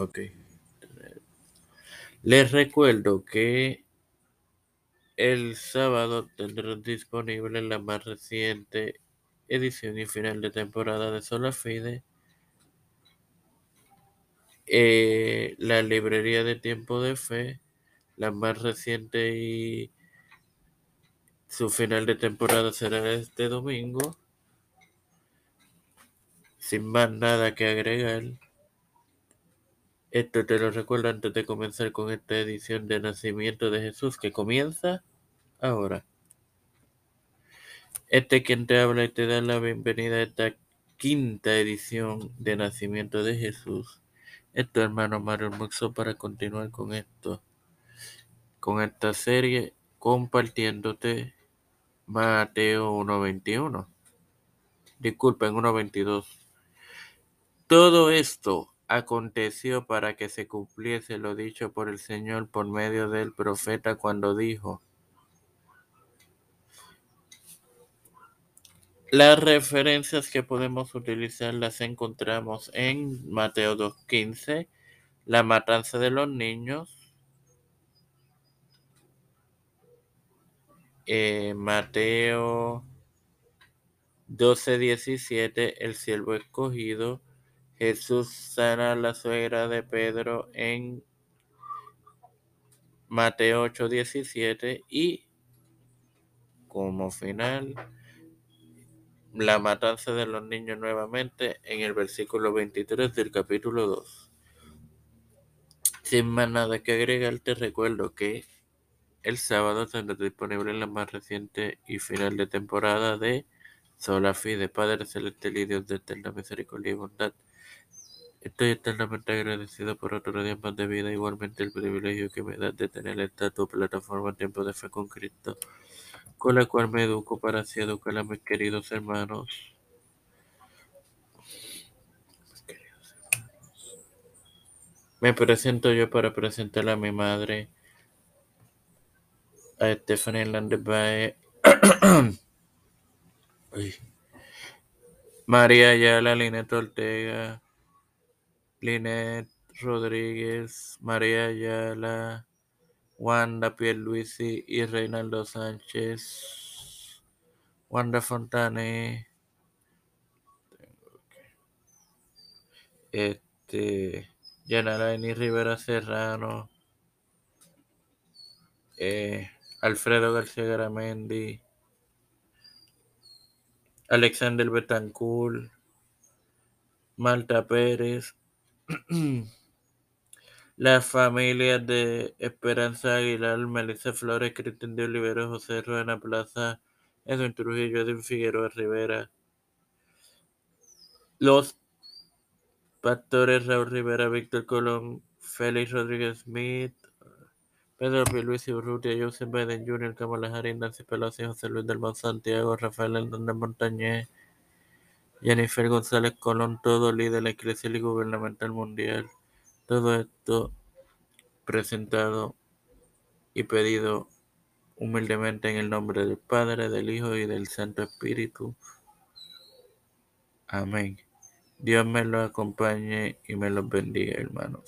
Ok. Les recuerdo que el sábado tendrán disponible la más reciente edición y final de temporada de Sola Fide, eh, la librería de Tiempo de Fe, la más reciente y su final de temporada será este domingo. Sin más nada que agregar. Esto te lo recuerdo antes de comenzar con esta edición de Nacimiento de Jesús que comienza ahora. Este es quien te habla y te da la bienvenida a esta quinta edición de Nacimiento de Jesús. Esto hermano Mario Muxo para continuar con esto, con esta serie, compartiéndote Mateo 1.21. Disculpen, 1.22. Todo esto aconteció para que se cumpliese lo dicho por el Señor por medio del profeta cuando dijo, Las referencias que podemos utilizar las encontramos en Mateo 2.15, la matanza de los niños, eh, Mateo 12.17, el siervo escogido, Jesús sana la suegra de Pedro en Mateo 8:17 y como final la matanza de los niños nuevamente en el versículo 23 del capítulo 2. Sin más nada que agregar, te recuerdo que el sábado tendrá disponible la más reciente y final de temporada de Sola Fide, Padre Celestial y Dios de eterna misericordia y bondad. Estoy eternamente agradecido por otro día más de vida, igualmente el privilegio que me da de tener esta tu plataforma Tiempo de Fe con Cristo, con la cual me educo para así educar a mis queridos hermanos. Me presento yo para presentar a mi madre, a Stephanie Hernández Bae, María Ayala, Linet Ortega, Linet Rodríguez, María Ayala, Wanda Pierluisi y Reinaldo Sánchez, Wanda Fontane, este, Yanaraini Rivera Serrano, eh, Alfredo García Garamendi, Alexander Betancourt, Malta Pérez, la familia de Esperanza Aguilar, Melissa Flores, Cristian de Olivero, José Ruena Plaza, Edwin Trujillo, Edwin Figueroa Rivera, los pastores Raúl Rivera, Víctor Colón, Félix Rodríguez Smith, Pedro P. Luis Urrutia, Joseph Biden Jr., Kamala Harris, Nancy Pelosi, José Luis del Santiago, Rafael Hernández Montañez, Jennifer González Colón, todo líder eclesial y gubernamental mundial. Todo esto presentado y pedido humildemente en el nombre del Padre, del Hijo y del Santo Espíritu. Amén. Dios me lo acompañe y me los bendiga, hermanos.